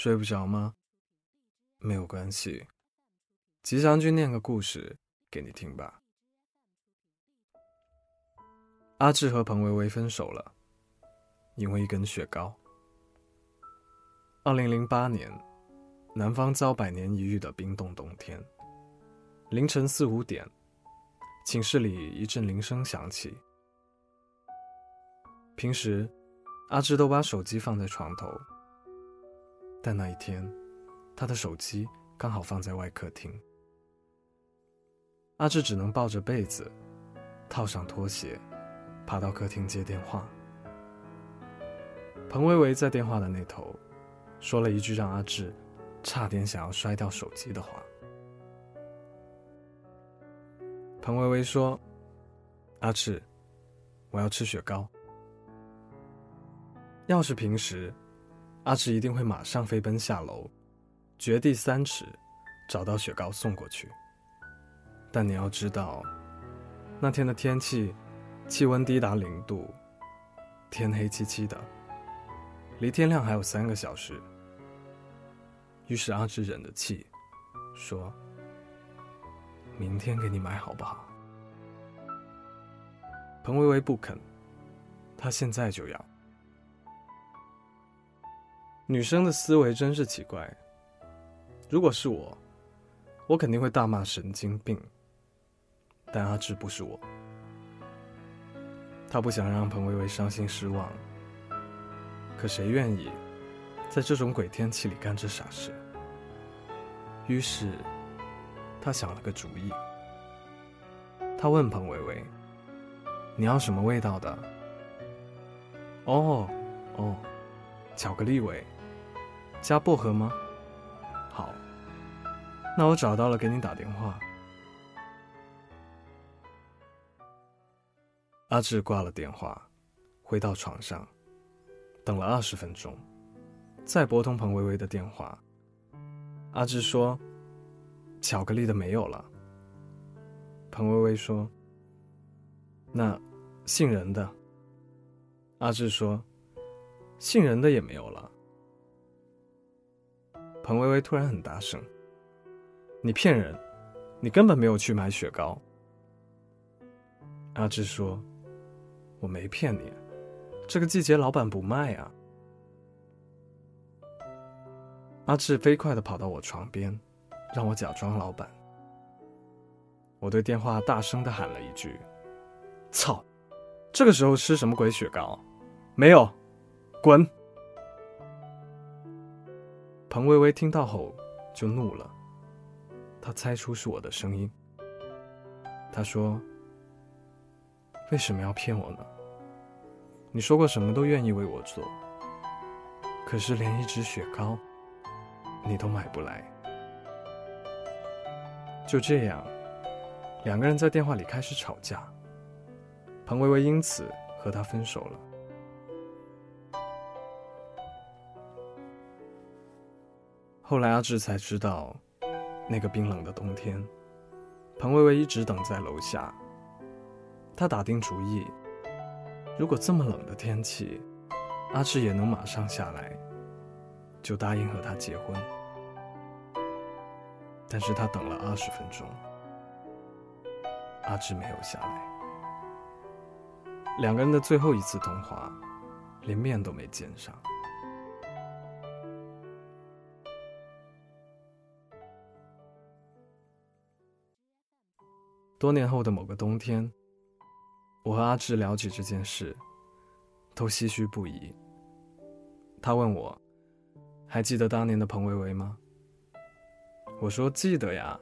睡不着吗？没有关系，吉祥君念个故事给你听吧。阿志和彭薇薇分手了，因为一根雪糕。二零零八年，南方遭百年一遇的冰冻冬天。凌晨四五点，寝室里一阵铃声响起。平时，阿志都把手机放在床头。但那一天，他的手机刚好放在外客厅。阿志只能抱着被子，套上拖鞋，爬到客厅接电话。彭薇薇在电话的那头，说了一句让阿志差点想要摔掉手机的话。彭薇薇说：“阿志，我要吃雪糕。要是平时……”阿志一定会马上飞奔下楼，掘地三尺，找到雪糕送过去。但你要知道，那天的天气，气温低达零度，天黑漆漆的，离天亮还有三个小时。于是阿志忍着气，说：“明天给你买好不好？”彭薇薇不肯，她现在就要。女生的思维真是奇怪。如果是我，我肯定会大骂神经病。但阿志不是我，他不想让彭薇薇伤心失望。可谁愿意在这种鬼天气里干这傻事？于是，他想了个主意。他问彭薇薇：“你要什么味道的？”“哦，哦，巧克力味。”加薄荷吗？好，那我找到了，给你打电话。阿志挂了电话，回到床上，等了二十分钟，再拨通彭薇薇的电话。阿志说：“巧克力的没有了。”彭薇薇说：“那杏仁的？”阿志说：“杏仁的也没有了。”彭薇薇突然很大声：“你骗人！你根本没有去买雪糕。”阿志说：“我没骗你，这个季节老板不卖啊。”阿志飞快的跑到我床边，让我假装老板。我对电话大声的喊了一句：“操！这个时候吃什么鬼雪糕？没有，滚！”彭薇薇听到后就怒了，她猜出是我的声音。她说：“为什么要骗我呢？你说过什么都愿意为我做，可是连一只雪糕你都买不来。”就这样，两个人在电话里开始吵架。彭薇薇因此和他分手了。后来阿志才知道，那个冰冷的冬天，彭薇薇一直等在楼下。他打定主意，如果这么冷的天气，阿志也能马上下来，就答应和她结婚。但是他等了二十分钟，阿志没有下来。两个人的最后一次通话，连面都没见上。多年后的某个冬天，我和阿志聊起这件事，都唏嘘不已。他问我：“还记得当年的彭薇薇吗？”我说：“记得呀，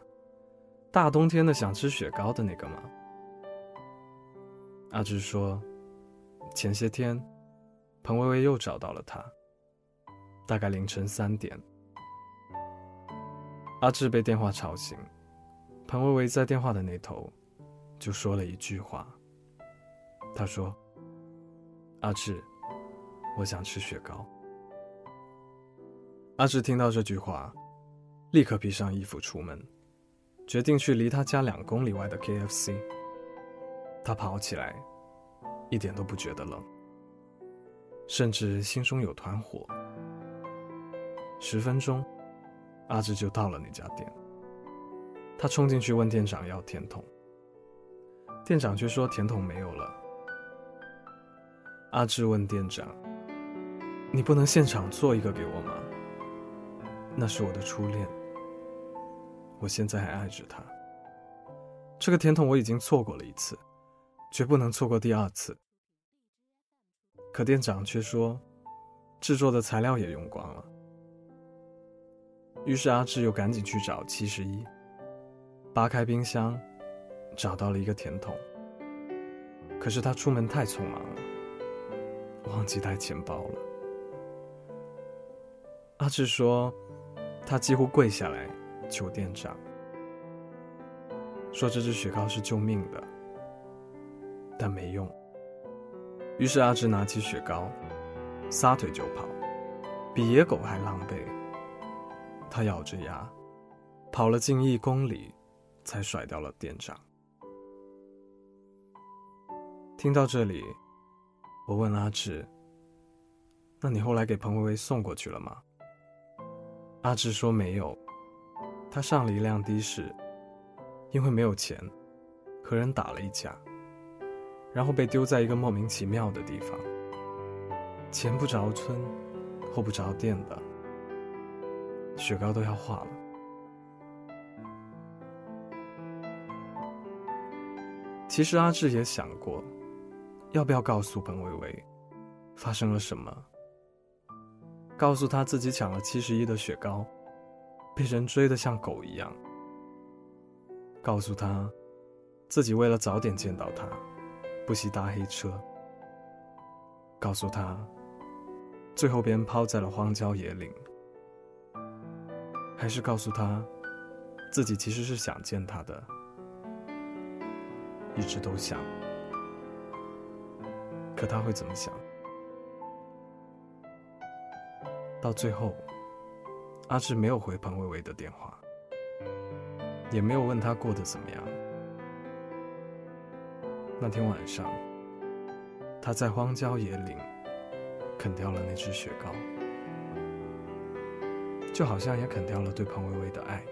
大冬天的想吃雪糕的那个吗？”阿志说：“前些天，彭薇薇又找到了他，大概凌晨三点。”阿志被电话吵醒。彭薇薇在电话的那头，就说了一句话。她说：“阿志，我想吃雪糕。”阿志听到这句话，立刻披上衣服出门，决定去离他家两公里外的 KFC。他跑起来，一点都不觉得冷，甚至心中有团火。十分钟，阿志就到了那家店。他冲进去问店长要甜筒，店长却说甜筒没有了。阿志问店长：“你不能现场做一个给我吗？那是我的初恋，我现在还爱着他。这个甜筒我已经错过了一次，绝不能错过第二次。”可店长却说，制作的材料也用光了。于是阿志又赶紧去找七十一，扒开冰箱，找到了一个甜筒。可是他出门太匆忙了，忘记带钱包了。阿志说，他几乎跪下来求店长，说这支雪糕是救命的，但没用。于是阿志拿起雪糕，撒腿就跑，比野狗还狼狈。他咬着牙，跑了近一公里，才甩掉了店长。听到这里，我问阿志：“那你后来给彭薇薇送过去了吗？”阿志说没有，他上了一辆的士，因为没有钱，和人打了一架。然后被丢在一个莫名其妙的地方，前不着村，后不着店的，雪糕都要化了。其实阿志也想过，要不要告诉彭薇薇，发生了什么？告诉他自己抢了七十一的雪糕，被人追得像狗一样。告诉他，自己为了早点见到他。不惜搭黑车，告诉他，最后被人抛在了荒郊野岭，还是告诉他，自己其实是想见他的，一直都想，可他会怎么想？到最后，阿志没有回彭薇薇的电话，也没有问他过得怎么样。那天晚上，他在荒郊野岭啃掉了那只雪糕，就好像也啃掉了对彭薇薇的爱。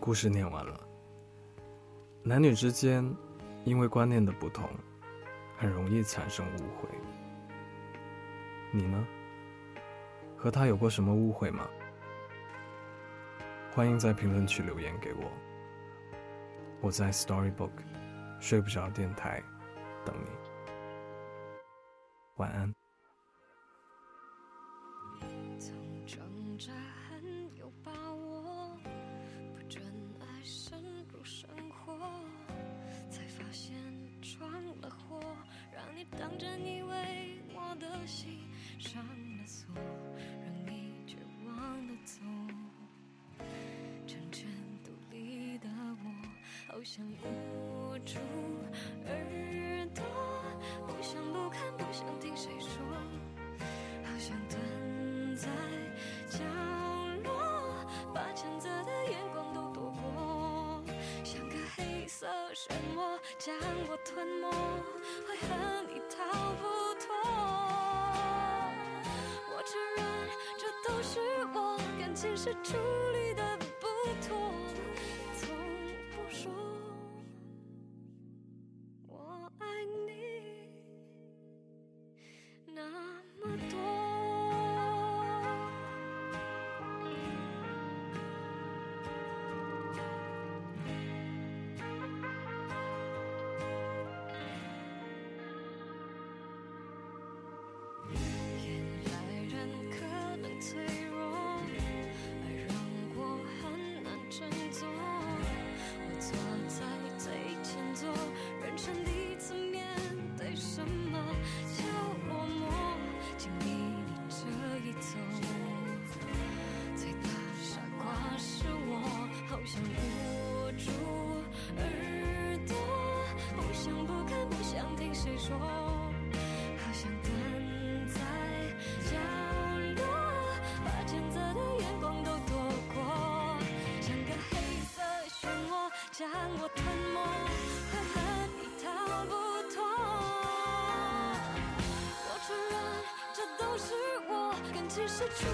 故事念完了。男女之间，因为观念的不同，很容易产生误会。你呢？和他有过什么误会吗？欢迎在评论区留言给我。我在 Storybook 睡不着电台等你。晚安。当真以为我的心上了锁，让你绝望的走。成全独立的我，好想捂住耳朵，不想不看，不想听谁说，好想蹲在角落，把谴责的眼光都躲过，像个黑色漩涡将我吞没，竟是我好想蹲在角落，把谴责的眼光都躲过，像个黑色漩涡将我吞没，还恨你逃不脱，我承认这都是我，跟其实处。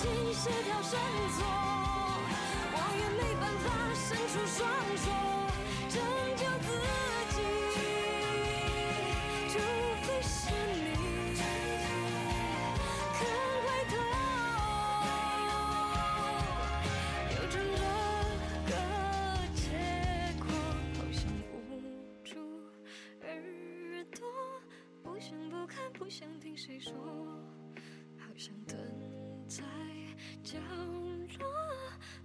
心是条绳索，我也没办法伸出双手拯救自己，除非是你肯回头，扭转这个结果，好像捂住耳朵，不想不看，不想听谁说，好像得。角落，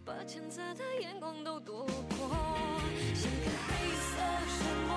把潜在的眼光都躲过，像个黑色沉默。